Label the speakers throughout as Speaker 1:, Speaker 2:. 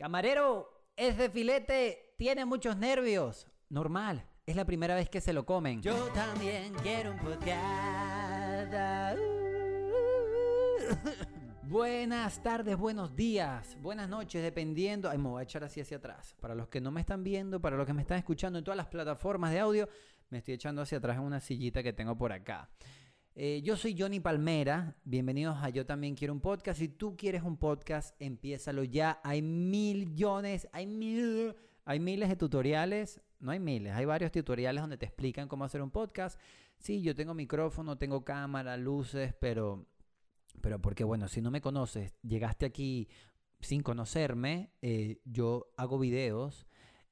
Speaker 1: Camarero, ese filete tiene muchos nervios. Normal, es la primera vez que se lo comen.
Speaker 2: Yo también quiero un podcast.
Speaker 1: Buenas tardes, buenos días, buenas noches, dependiendo. Ay, me voy a echar así hacia atrás. Para los que no me están viendo, para los que me están escuchando en todas las plataformas de audio, me estoy echando hacia atrás en una sillita que tengo por acá. Eh, yo soy Johnny Palmera, bienvenidos a Yo también quiero un podcast. Si tú quieres un podcast, empiézalo ya. Hay millones, hay mil, hay miles de tutoriales. No hay miles, hay varios tutoriales donde te explican cómo hacer un podcast. Sí, yo tengo micrófono, tengo cámara, luces, pero, pero porque bueno, si no me conoces, llegaste aquí sin conocerme, eh, yo hago videos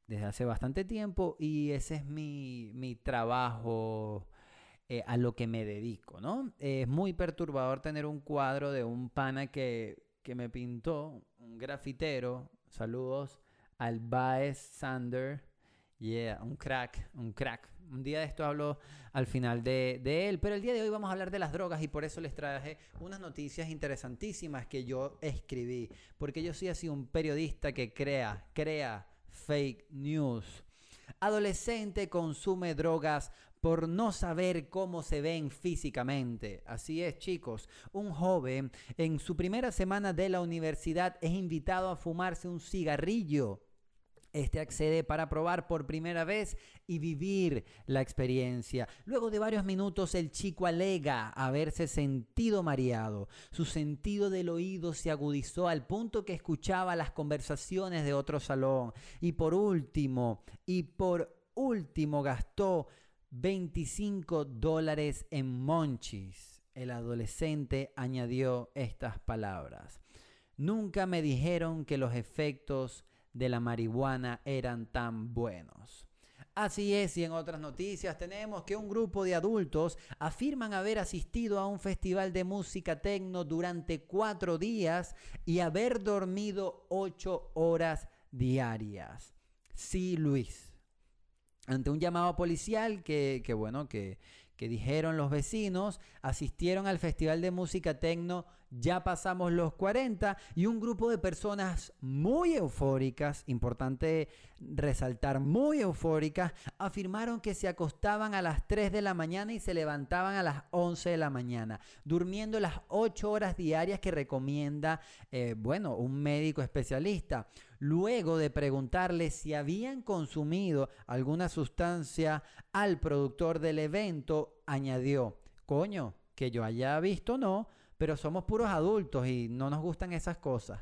Speaker 1: desde hace bastante tiempo y ese es mi, mi trabajo eh, a lo que me dedico, ¿no? es muy perturbador tener un cuadro de un pana que, que me pintó, un grafitero, saludos al Baez Sander, yeah, un crack, un crack. Un día de esto hablo al final de, de, él, pero el día de hoy vamos a hablar de las drogas y por eso les traje unas noticias interesantísimas que yo escribí, porque yo soy así un periodista que crea, crea fake news. Adolescente consume drogas por no saber cómo se ven físicamente. Así es, chicos. Un joven en su primera semana de la universidad es invitado a fumarse un cigarrillo. Este accede para probar por primera vez y vivir la experiencia. Luego de varios minutos el chico alega haberse sentido mareado. Su sentido del oído se agudizó al punto que escuchaba las conversaciones de otro salón. Y por último, y por último gastó 25 dólares en monchis. El adolescente añadió estas palabras. Nunca me dijeron que los efectos de la marihuana eran tan buenos. Así es, y en otras noticias tenemos que un grupo de adultos afirman haber asistido a un festival de música tecno durante cuatro días y haber dormido ocho horas diarias. Sí, Luis ante un llamado policial que, bueno, que, que dijeron los vecinos, asistieron al Festival de Música Tecno ya pasamos los 40 y un grupo de personas muy eufóricas, importante resaltar, muy eufóricas, afirmaron que se acostaban a las 3 de la mañana y se levantaban a las 11 de la mañana, durmiendo las 8 horas diarias que recomienda, eh, bueno, un médico especialista. Luego de preguntarle si habían consumido alguna sustancia al productor del evento, añadió, coño, que yo haya visto no, pero somos puros adultos y no nos gustan esas cosas.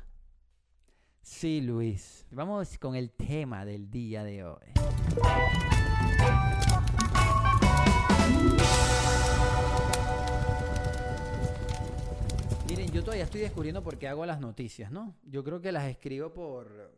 Speaker 1: Sí, Luis. Vamos con el tema del día de hoy. Yo todavía estoy descubriendo por qué hago las noticias, ¿no? Yo creo que las escribo por,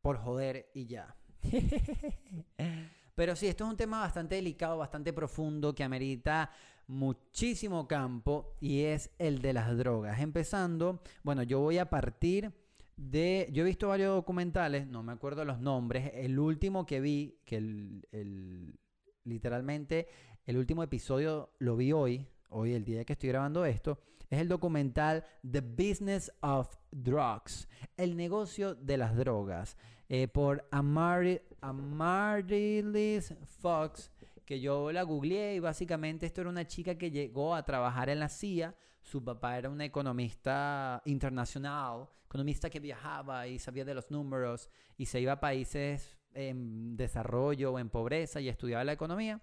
Speaker 1: por joder y ya. Pero sí, esto es un tema bastante delicado, bastante profundo, que amerita muchísimo campo y es el de las drogas. Empezando, bueno, yo voy a partir de, yo he visto varios documentales, no me acuerdo los nombres, el último que vi, que el, literalmente el último episodio lo vi hoy, hoy el día que estoy grabando esto, es el documental The Business of Drugs, el negocio de las drogas, eh, por Amar Amaryllis Fox que yo la googleé y básicamente esto era una chica que llegó a trabajar en la CIA. Su papá era un economista internacional, economista que viajaba y sabía de los números y se iba a países en desarrollo o en pobreza y estudiaba la economía.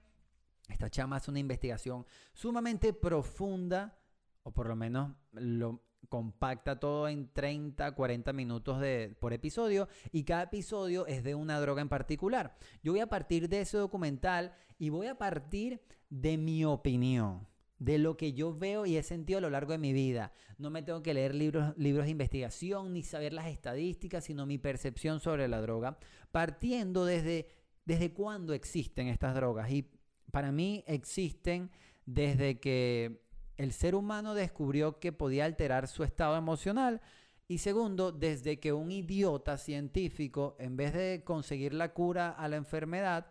Speaker 1: Esta chama hace una investigación sumamente profunda, o por lo menos lo, compacta todo en 30, 40 minutos de, por episodio y cada episodio es de una droga en particular. Yo voy a partir de ese documental y voy a partir de mi opinión, de lo que yo veo y he sentido a lo largo de mi vida. No me tengo que leer libros, libros de investigación ni saber las estadísticas, sino mi percepción sobre la droga, partiendo desde, desde cuándo existen estas drogas. Y para mí existen desde que el ser humano descubrió que podía alterar su estado emocional. Y segundo, desde que un idiota científico, en vez de conseguir la cura a la enfermedad,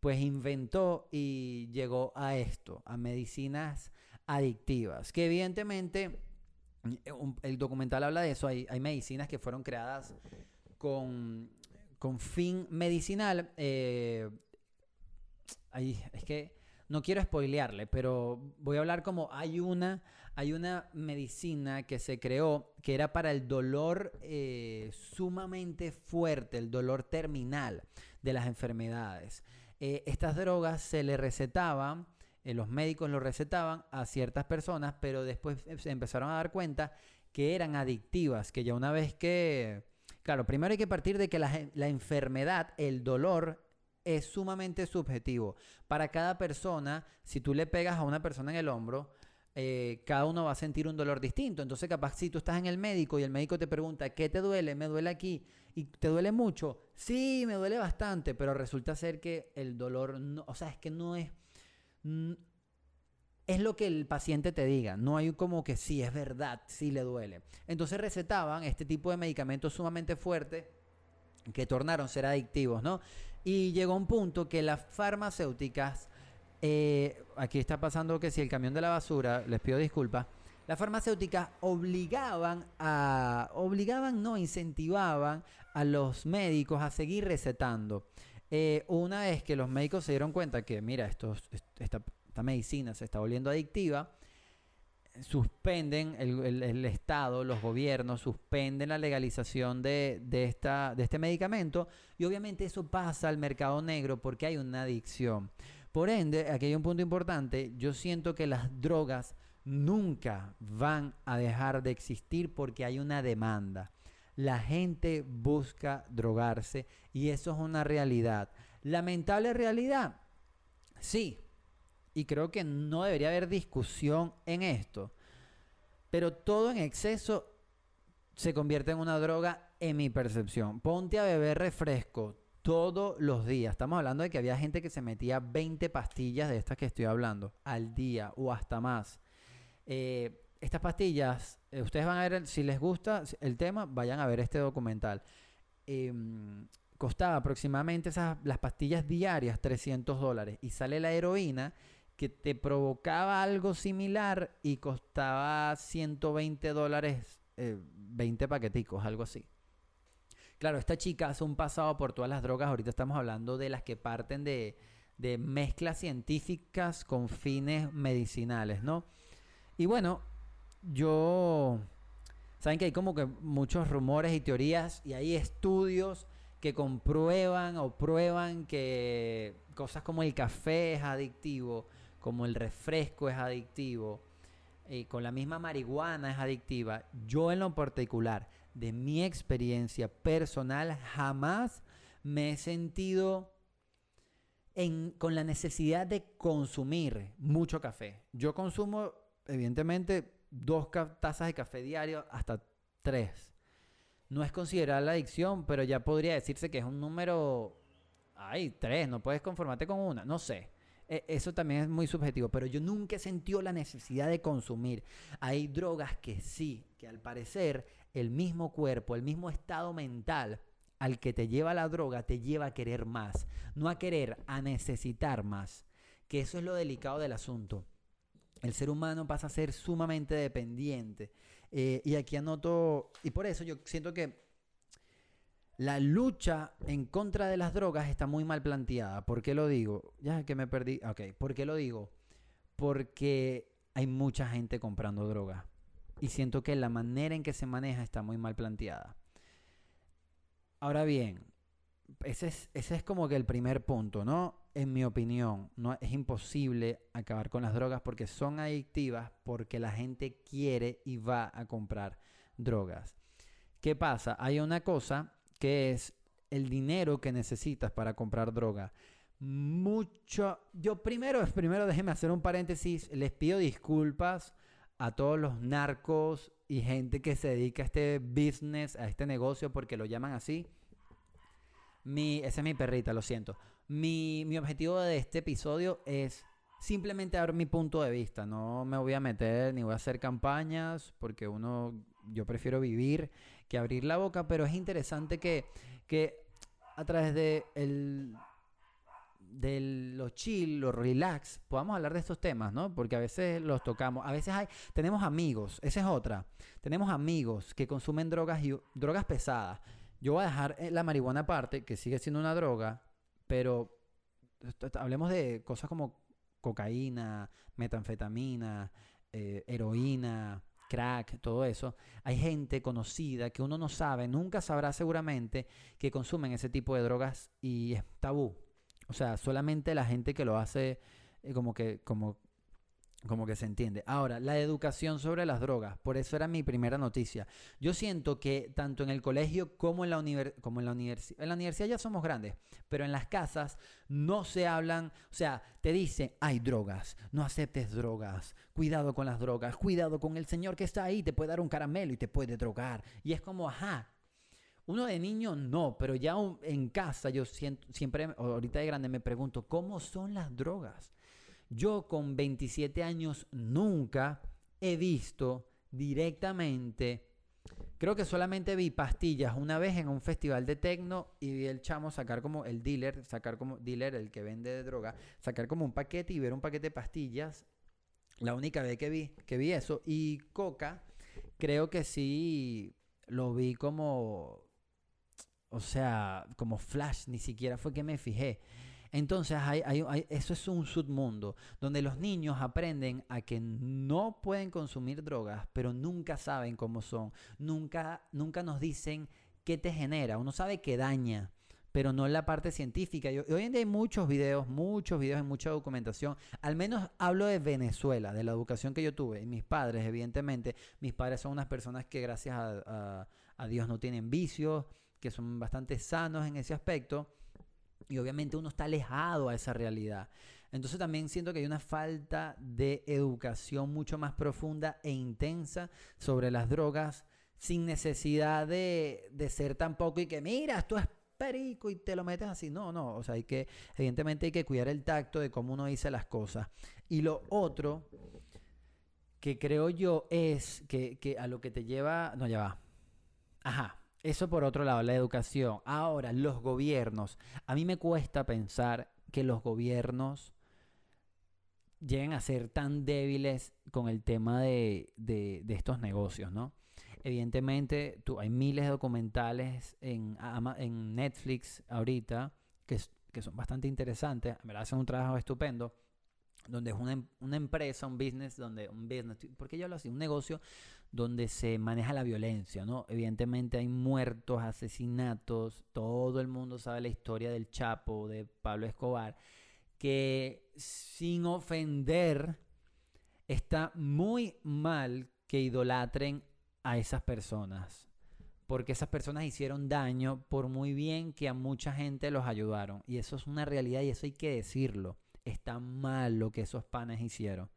Speaker 1: pues inventó y llegó a esto, a medicinas adictivas, que evidentemente el documental habla de eso, hay, medicinas que fueron creadas con, con fin medicinal. eh, es que no quiero spoilearle, pero voy a hablar como hay una, hay una medicina que se creó que era para el dolor eh, sumamente fuerte, el dolor terminal de las enfermedades. Eh, estas drogas se le recetaban, eh, los médicos lo recetaban a ciertas personas, pero después se empezaron a dar cuenta que eran adictivas, que ya una vez que... Claro, primero hay que partir de que la enfermedad, el dolor, es sumamente subjetivo. Para cada persona, si tú le pegas a una persona en el hombro, eh, cada uno va a sentir un dolor distinto. Entonces, capaz si tú estás en el médico y el médico te pregunta, ¿qué te duele? Me duele aquí. ¿Y te duele mucho? Sí, me duele bastante, pero resulta ser que el dolor, no, o sea, es que no es... n- es lo que el paciente te diga, no hay como que sí, es verdad, sí le duele. Entonces recetaban este tipo de medicamentos sumamente fuertes que tornaron ser adictivos, ¿no? Y llegó un punto que las farmacéuticas, eh, aquí está pasando que si el camión de la basura, les pido disculpas, las farmacéuticas obligaban a, obligaban, no, incentivaban a los médicos a seguir recetando. Eh, una vez que los médicos se dieron cuenta que, mira, esto, esta, esta medicina se está volviendo adictiva, suspenden el, el- Estado, los gobiernos, suspenden la legalización de, de esta, de este medicamento y obviamente eso pasa al mercado negro porque hay una adicción. Por ende, aquí hay un punto importante, yo siento que las drogas nunca van a dejar de existir porque hay una demanda. La gente busca drogarse y eso es una realidad. Lamentable realidad, sí, y creo que no debería haber discusión en esto. Pero todo en exceso se convierte en una droga en mi percepción. Ponte a beber refresco todos los días. Estamos hablando de que había gente que se metía 20 pastillas de estas que estoy hablando al día o hasta más. Eh, estas pastillas, eh, ustedes van a ver, si les gusta el tema, vayan a ver este documental. Em, costaba aproximadamente las pastillas diarias 300 dólares y sale la heroína que te provocaba algo similar y costaba 120 dólares, eh, 20 paqueticos, algo así. Claro, esta chica hace un pasado por todas las drogas. Ahorita estamos hablando de las que parten de, de mezclas científicas con fines medicinales, ¿no? Y bueno, yo... Saben que hay como que muchos rumores y teorías y hay estudios que comprueban o prueban que cosas como el café es adictivo, como el refresco es adictivo, y con la misma marihuana es adictiva. Yo en lo particular, de mi experiencia personal, jamás me he sentido en- con la necesidad de consumir mucho café. Yo consumo, evidentemente, dos tazas de café diario hasta tres. No es considerar la adicción, pero ya podría decirse que es un número... Ay, tres, no puedes conformarte con una, no sé. E- Eso también es muy subjetivo, pero yo nunca he sentido la necesidad de consumir. Hay drogas que sí, que al parecer el mismo cuerpo, el mismo estado mental al que te lleva la droga, te lleva a querer más, no a querer, a necesitar más. Que eso es lo delicado del asunto. El ser humano pasa a ser sumamente dependiente. Eh, y aquí anoto, y por eso yo siento que la lucha en contra de las drogas está muy mal planteada. ¿Por qué lo digo? Ya que me perdí. Ok, ¿por qué lo digo? Porque hay mucha gente comprando drogas. Y siento que la manera en que se maneja está muy mal planteada. Ahora bien, ese es, es como que el primer punto, ¿no? En mi opinión, no es imposible acabar con las drogas porque son adictivas, porque la gente quiere y va a comprar drogas. ¿Qué pasa? Hay una cosa que es el dinero que necesitas para comprar droga. Mucho. Yo primero, primero déjenme hacer un paréntesis. Les pido disculpas a todos los narcos y gente que se dedica a este business, a este negocio, porque lo llaman así. Mi, esa es mi perrita, lo siento. Mi, mi objetivo de este episodio es simplemente dar mi punto de vista. No me voy a meter ni voy a hacer campañas porque uno, yo prefiero vivir que abrir la boca, pero es interesante que, que a través de el, de lo chill, lo relax, podamos hablar de estos temas, ¿no? Porque a veces los tocamos, a veces hay, tenemos amigos, esa es otra, tenemos amigos que consumen drogas y drogas pesadas yo voy a dejar eh, la marihuana aparte, que sigue siendo una droga, pero hablemos de cosas como cocaína, metanfetamina, eh, heroína, crack, todo eso. Hay gente conocida que uno no sabe, nunca sabrá seguramente que consumen ese tipo de drogas y es tabú. O sea, solamente la gente que lo hace eh, como que como como que se entiende. Ahora, la educación sobre las drogas, por eso era mi primera noticia. Yo siento que tanto en el colegio como en la, universidad, en la universidad ya somos grandes, pero en las casas no se hablan, o sea, te dicen, hay drogas, no aceptes drogas, cuidado con las drogas, cuidado con el señor que está ahí, te puede dar un caramelo y te puede drogar. Y es como, ajá. Uno de niño no, pero ya en casa yo siempre, ahorita de grande me pregunto, ¿cómo son las drogas? Yo con 27 años nunca he visto directamente, creo que solamente vi pastillas una vez en un festival de tecno y vi el chamo sacar como el dealer, sacar como dealer, el que vende droga, sacar como un paquete y ver un paquete de pastillas. La única vez que vi, que vi eso. Y coca, creo que sí lo vi como, o sea, como flash, ni siquiera fue que me fijé. Entonces, hay, eso es un submundo donde los niños aprenden a que no pueden consumir drogas, pero nunca saben cómo son. Nunca, nunca nos dicen qué te genera. Uno sabe que daña, pero no la parte científica. Hoy en día hay muchos videos, muchos videos y mucha documentación. Al menos hablo de Venezuela, de la educación que yo tuve. Y mis padres, evidentemente, mis padres son unas personas que gracias a- a Dios no tienen vicios, que son bastante sanos en ese aspecto. Y obviamente uno está alejado a esa realidad. Entonces también siento que hay una falta de educación mucho más profunda e intensa sobre las drogas sin necesidad de, de ser tampoco y que mira, esto es perico y te lo metes así. No, no, o sea, hay que, evidentemente hay que cuidar el tacto de cómo uno dice las cosas. Y lo otro que creo yo es que, que a lo que te lleva, no, ya va. Ajá, eso por otro lado, la educación. Ahora, los gobiernos. A mí me cuesta pensar que los gobiernos lleguen a ser tan débiles con el tema de, de- estos negocios, ¿no? Evidentemente, tú, hay miles de documentales en, en Netflix ahorita que, que son bastante interesantes, verdad hacen un trabajo estupendo, donde es una, em- una empresa, un business, donde un business, ¿por qué yo hablo así? Un negocio donde se maneja la violencia, ¿no? Evidentemente hay muertos, asesinatos, todo el mundo sabe la historia del Chapo, de Pablo Escobar, que sin ofender está muy mal que idolatren a esas personas, porque esas personas hicieron daño por muy bien que a mucha gente los ayudaron, y eso es una realidad y eso hay que decirlo. Está mal lo que esos panes hicieron.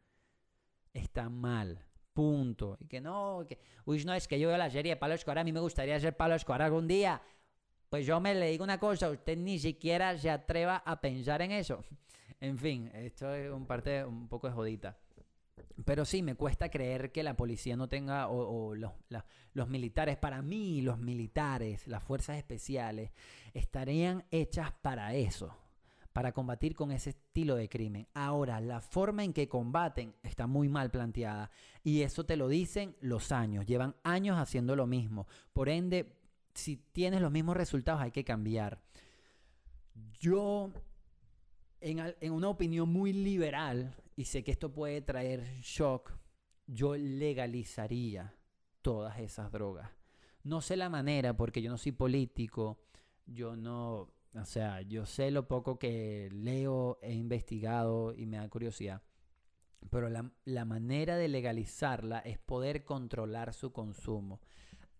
Speaker 1: Está mal. Punto. Y que no, que, uy, no, es que yo veo la serie de Pablo Escobar, a mí me gustaría ser Pablo Escobar algún día. Pues yo me le digo una cosa, usted ni siquiera se atreva a pensar en eso. En fin, esto es un parte un poco de jodita. Pero sí, me cuesta creer que la policía no tenga, o, o los, los militares, para mí los militares, las fuerzas especiales, estarían hechas para eso, para combatir con ese estilo de crimen. Ahora, la forma en que combaten está muy mal planteada y eso te lo dicen los años, llevan años haciendo lo mismo. Por ende, si tienes los mismos resultados hay que cambiar. Yo, en, una opinión muy liberal, y sé que esto puede traer shock, yo legalizaría todas esas drogas. No sé la manera porque yo no soy político, yo no, o sea, yo sé lo poco que leo, he investigado y me da curiosidad. Pero la, la manera de legalizarla es poder controlar su consumo.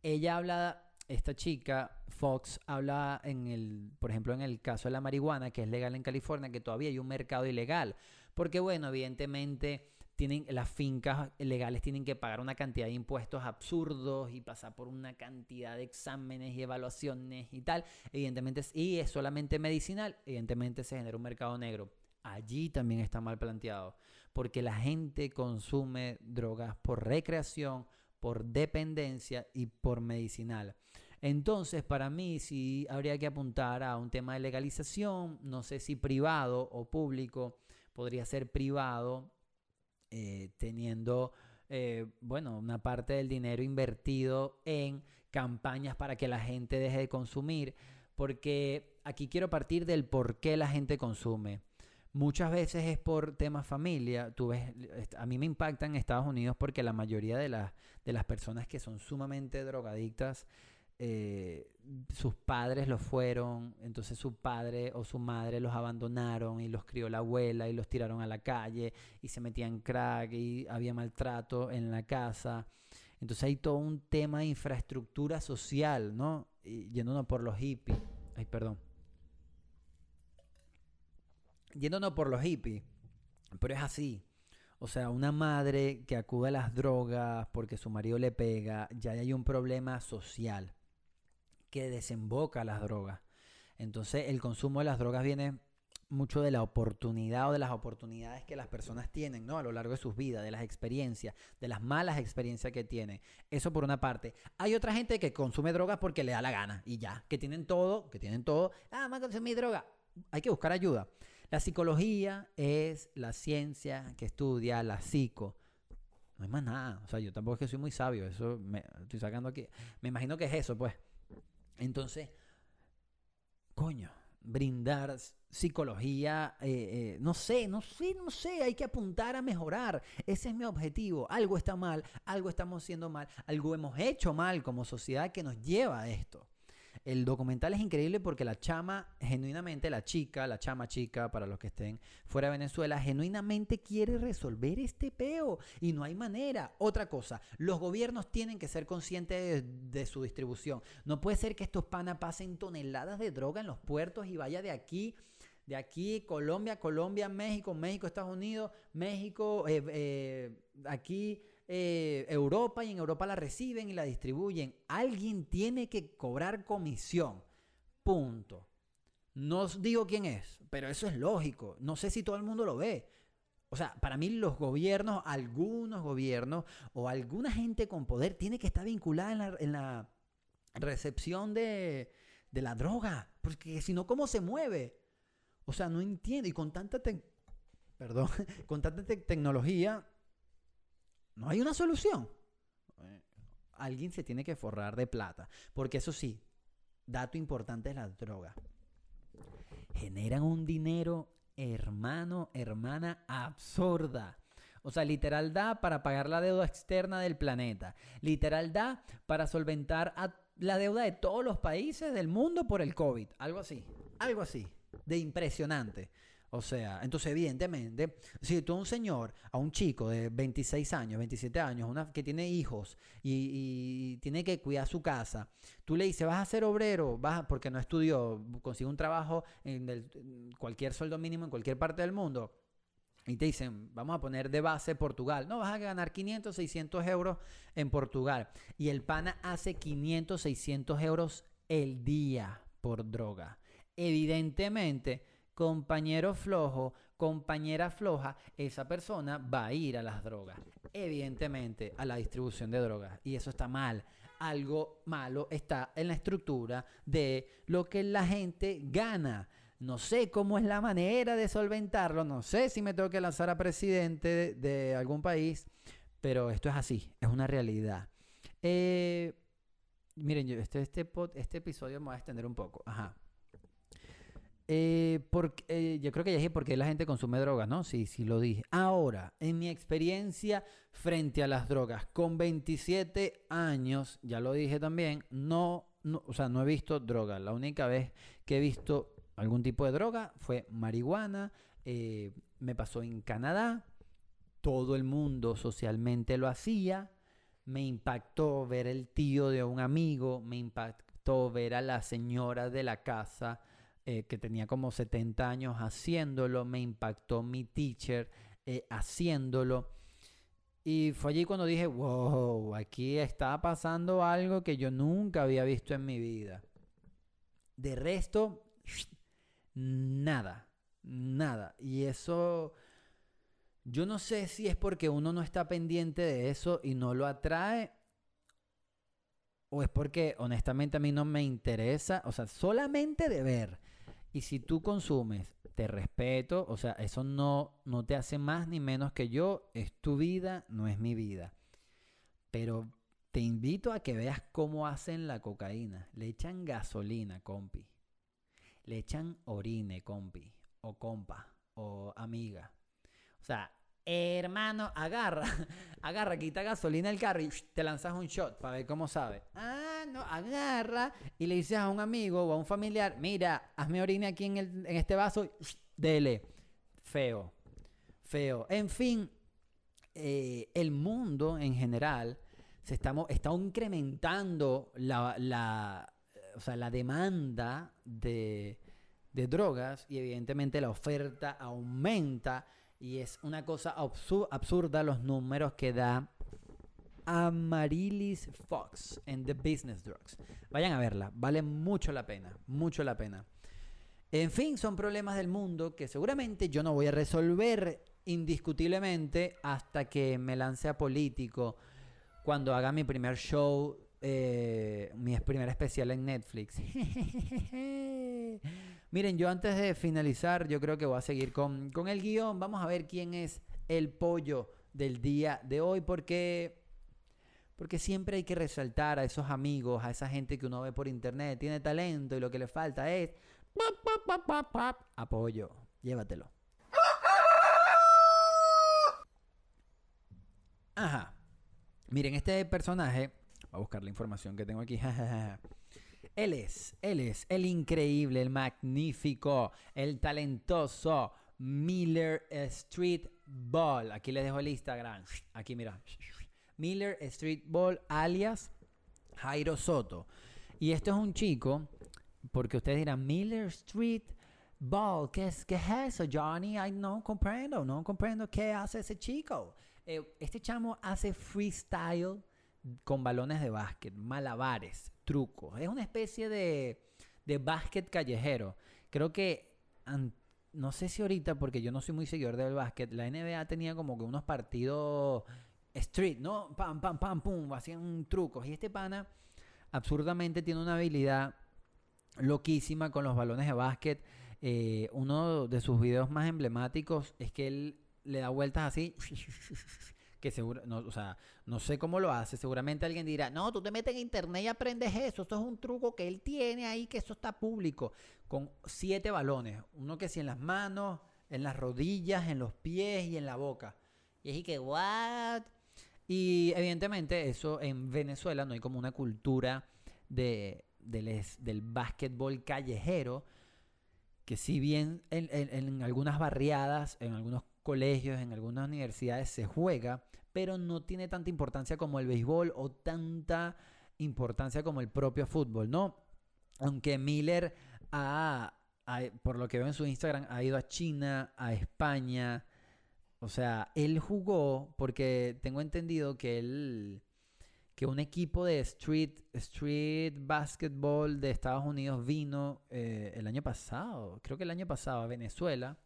Speaker 1: Ella habla, esta chica, Fox, habla en el, por ejemplo, en el caso de la marihuana, que es legal en California, que todavía hay un mercado ilegal. Porque, bueno, evidentemente tienen, las fincas legales tienen que pagar una cantidad de impuestos absurdos y pasar por una cantidad de exámenes y evaluaciones y tal. Evidentemente, y es solamente medicinal, evidentemente se genera un mercado negro. Allí también está mal planteado, porque la gente consume drogas por recreación, por dependencia y por medicinal. Entonces, para mí sí habría que apuntar a un tema de legalización, no sé si privado o público, podría ser privado, eh, teniendo, eh, bueno, una parte del dinero invertido en campañas para que la gente deje de consumir, porque aquí quiero partir del por qué la gente consume. Muchas veces es por temas familia. Tú ves, a mí me impacta en Estados Unidos porque la mayoría de, de las personas que son sumamente drogadictas, eh, sus padres lo fueron, entonces su padre o su madre los abandonaron y los crió la abuela y los tiraron a la calle y se metían crack y había maltrato en la casa. Entonces hay todo un tema de infraestructura social, ¿no? Y yéndonos por los hippies. Ay, perdón. Yéndonos por los hippies. Pero es así. O sea, una madre que acude a las drogas porque su marido le pega, ya hay un problema social que desemboca las drogas. Entonces el consumo de las drogas viene mucho de la oportunidad o de las oportunidades que las personas tienen, ¿no? A lo largo de sus vidas, de las experiencias, de las malas experiencias que tienen. Eso por una parte. Hay otra gente que consume drogas porque le da la gana y ya, que tienen todo, que tienen todo. Ah, más consumir droga. Hay que buscar ayuda. La psicología es la ciencia que estudia la psico. No hay más nada. O sea, yo tampoco es que soy muy sabio. Eso me estoy sacando aquí. Me imagino que es eso, pues. Entonces, coño, brindar psicología, eh, eh, no sé, no sé, no sé, hay que apuntar a mejorar. Ese es mi objetivo. Algo está mal, algo estamos haciendo mal, algo hemos hecho mal como sociedad que nos lleva a esto. El documental es increíble porque la chama, genuinamente, la chica, la chama chica, para los que estén fuera de Venezuela, genuinamente quiere resolver este peo y no hay manera. Otra cosa, los gobiernos tienen que ser conscientes de, su distribución. No puede ser que estos panas pasen toneladas de droga en los puertos y vaya de aquí de aquí, Colombia, Colombia, México, México, Estados Unidos, México, eh, eh, aquí eh, Europa y en Europa la reciben y la distribuyen. Alguien tiene que cobrar comisión. Punto. No os digo quién es, pero eso es lógico. No sé si todo el mundo lo ve. O sea, para mí los gobiernos, algunos gobiernos o alguna gente con poder tiene que estar vinculada en la, recepción de, la droga. Porque si no, ¿cómo se mueve? O sea, no entiendo. Y con tanta, perdón, con tanta tecnología, no hay una solución. Alguien se tiene que forrar de plata. Porque eso sí, dato importante es la droga. Generan un dinero, hermano, hermana, absurda. O sea, literal da para pagar la deuda externa del planeta. Literal da para solventar la deuda de todos los países del mundo por el COVID. Algo así. Algo así. De impresionante. O sea, entonces evidentemente, si tú a un señor, a un chico de 26 años, 27 años, una, que tiene hijos y, tiene que cuidar su casa, tú le dices, vas a ser obrero, vas porque no estudió, consigue un trabajo en, cualquier sueldo mínimo en cualquier parte del mundo, y te dicen, vamos a poner de base Portugal. No, vas a ganar 500, 600 euros en Portugal. Y el pana hace 500, 600 euros el día por droga. Evidentemente, compañero flojo, compañera floja, esa persona va a ir a las drogas. Evidentemente, a la distribución de drogas. Y eso está mal. Algo malo está en la estructura de lo que la gente gana. No sé cómo es la manera de solventarlo. No sé si me tengo que lanzar a presidente de, algún país. Pero esto es así. Es una realidad. Eh, miren, yo, este, este, este episodio me va a extender un poco. Ajá. Eh, porque, eh, yo creo que ya dije por qué la gente consume drogas, ¿no? Sí, sí lo dije. Ahora, en mi experiencia frente a las drogas, con 27 años, ya lo dije también, no, o sea, no he visto droga. La única vez que he visto algún tipo de droga fue marihuana. Eh, me pasó en Canadá. Todo el mundo socialmente lo hacía. Me impactó ver el tío de un amigo. Me impactó ver a la señora de la casa eh, que tenía como 70 años haciéndolo, me impactó mi teacher eh, haciéndolo. Y fue allí cuando dije, wow, aquí está pasando algo que yo nunca había visto en mi vida. De resto, nada, nada. Y eso, yo no sé si es porque uno no está pendiente de eso y no lo atrae o es porque honestamente a mí no me interesa, o sea, solamente de ver y si tú consumes, te respeto, o sea, eso no, no te hace más ni menos que yo, es tu vida, no es mi vida. Pero te invito a que veas cómo hacen la cocaína. Le echan gasolina, compi. Le echan orine, compi. O compa. O amiga. O sea, hermano, agarra. Agarra, quita gasolina del carro y te lanzas un shot para ver cómo sabe. Ah, agarra y le dices a un amigo o a un familiar, mira, hazme orine aquí en, el, en este vaso. Dele. Feo. Feo. En fin, eh, el mundo en general se está, está incrementando la, la, o sea, la demanda de, de, drogas y evidentemente la oferta aumenta y es una cosa absurda los números que da Amarilis Fox en The Business Drugs. Vayan a verla, vale mucho la pena, mucho la pena. En fin, son problemas del mundo que seguramente yo no voy a resolver indiscutiblemente hasta que me lance a político cuando haga mi primer show, eh, mi primer especial en Netflix. Miren, yo antes de finalizar, yo creo que voy a seguir con, con el guion. Vamos a ver quién es el pollo del día de hoy, porque porque siempre hay que resaltar a esos amigos, a esa gente que uno ve por internet, tiene talento y lo que le falta es apoyo. Llévatelo. Ajá. Miren, este personaje, voy a buscar la información que tengo aquí. él es, él es el increíble, el magnífico, el talentoso Miller Street Ball. Aquí les dejo el Instagram. Aquí mira. Miller Street Ball alias Jairo Soto. Y esto es un chico, porque ustedes dirán, Miller Street Ball, ¿qué es, qué es eso, Johnny? Ay, no comprendo, no comprendo qué hace ese chico. Eh, este chamo hace freestyle con balones de básquet, malabares, trucos. Es una especie de, de básquet callejero. Creo que, no sé si ahorita, porque yo no soy muy seguidor del básquet, la NBA tenía como que unos partidos street, ¿no? Pam, pam, pam, pum, hacían trucos. Y este pana absurdamente tiene una habilidad loquísima con los balones de básquet. Eh, uno de sus videos más emblemáticos es que él le da vueltas así. Que seguro, no, o sea, no sé cómo lo hace. Seguramente alguien dirá, no, tú te metes en internet y aprendes eso. Esto es un truco que él tiene ahí, que eso está público. Con siete balones. Uno que sí en las manos, en las rodillas, en los pies y en la boca. Y es que, what? Y evidentemente eso en Venezuela no hay como una cultura de, del, del básquetbol callejero. Que si bien en, en algunas barriadas, en algunos colegios, en algunas universidades se juega, pero no tiene tanta importancia como el béisbol o tanta importancia como el propio fútbol, ¿no? Aunque Miller ha, por lo que veo en su Instagram, ha ido a China, a España. O sea, él jugó porque tengo entendido que él que un equipo de street, street basketball de Estados Unidos vino eh, el año pasado, creo que el año pasado a Venezuela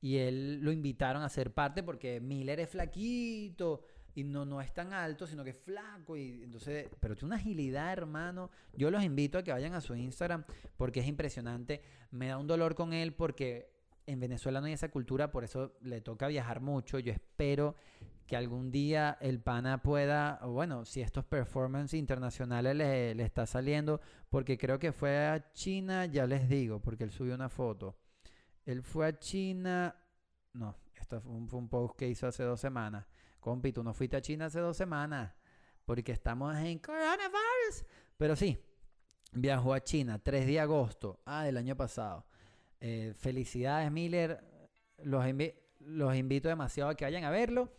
Speaker 1: y él lo invitaron a ser parte porque Miller es flaquito y no, no es tan alto, sino que es flaco. Y entonces, pero tiene una agilidad, hermano. Yo los invito a que vayan a su Instagram porque es impresionante. Me da un dolor con él porque en Venezuela no hay esa cultura, por eso le toca viajar mucho. Yo espero que algún día el pana pueda, bueno, si estos performances internacionales le, está saliendo, porque creo que fue a China, ya les digo, porque él subió una foto. Él fue a China. No, esto fue un, post que hizo hace dos semanas. Compi, tú no fuiste a China hace dos semanas. Porque estamos en coronavirus. Pero sí, viajó a China 3 de agosto. Ah, del año pasado. Eh, felicidades, Miller. Los, invito demasiado a que vayan a verlo.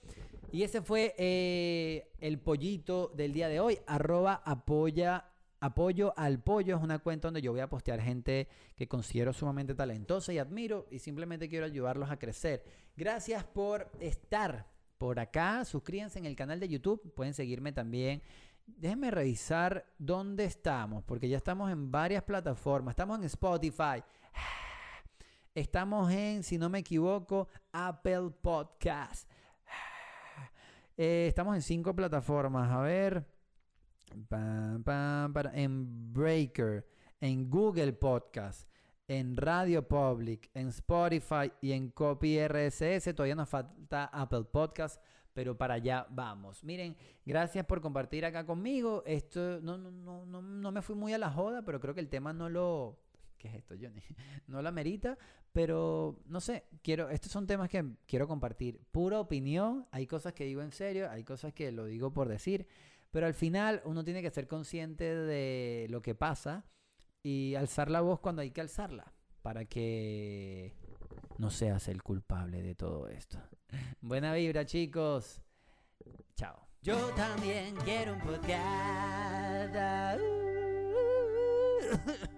Speaker 1: Y ese fue eh, el pollito del día de hoy. Arroba apoya Apoyo al Pollo es una cuenta donde yo voy a postear gente que considero sumamente talentosa y admiro y simplemente quiero ayudarlos a crecer. Gracias por estar por acá. Suscríbanse en el canal de YouTube. Pueden seguirme también. Déjenme revisar dónde estamos, porque ya estamos en varias plataformas. Estamos en Spotify. Estamos en, si no me equivoco, Apple Podcast. Eh, estamos en cinco plataformas. A ver en Breaker, en Google Podcast, en Radio Public, en Spotify y en Copy RSS. Todavía nos falta Apple Podcast, pero para allá vamos. Miren, gracias por compartir acá conmigo. Esto no, no, no, no, no me fui muy a la joda, pero creo que el tema no lo... ¿Qué es esto, Johnny? No la merita, pero no sé, quiero, estos son temas que quiero compartir. Pura opinión, hay cosas que digo en serio, hay cosas que lo digo por decir, pero al final uno tiene que ser consciente de lo que pasa y alzar la voz cuando hay que alzarla, para que no seas el culpable de todo esto. Buena vibra, chicos. Chao.
Speaker 2: Yo también quiero un podcast.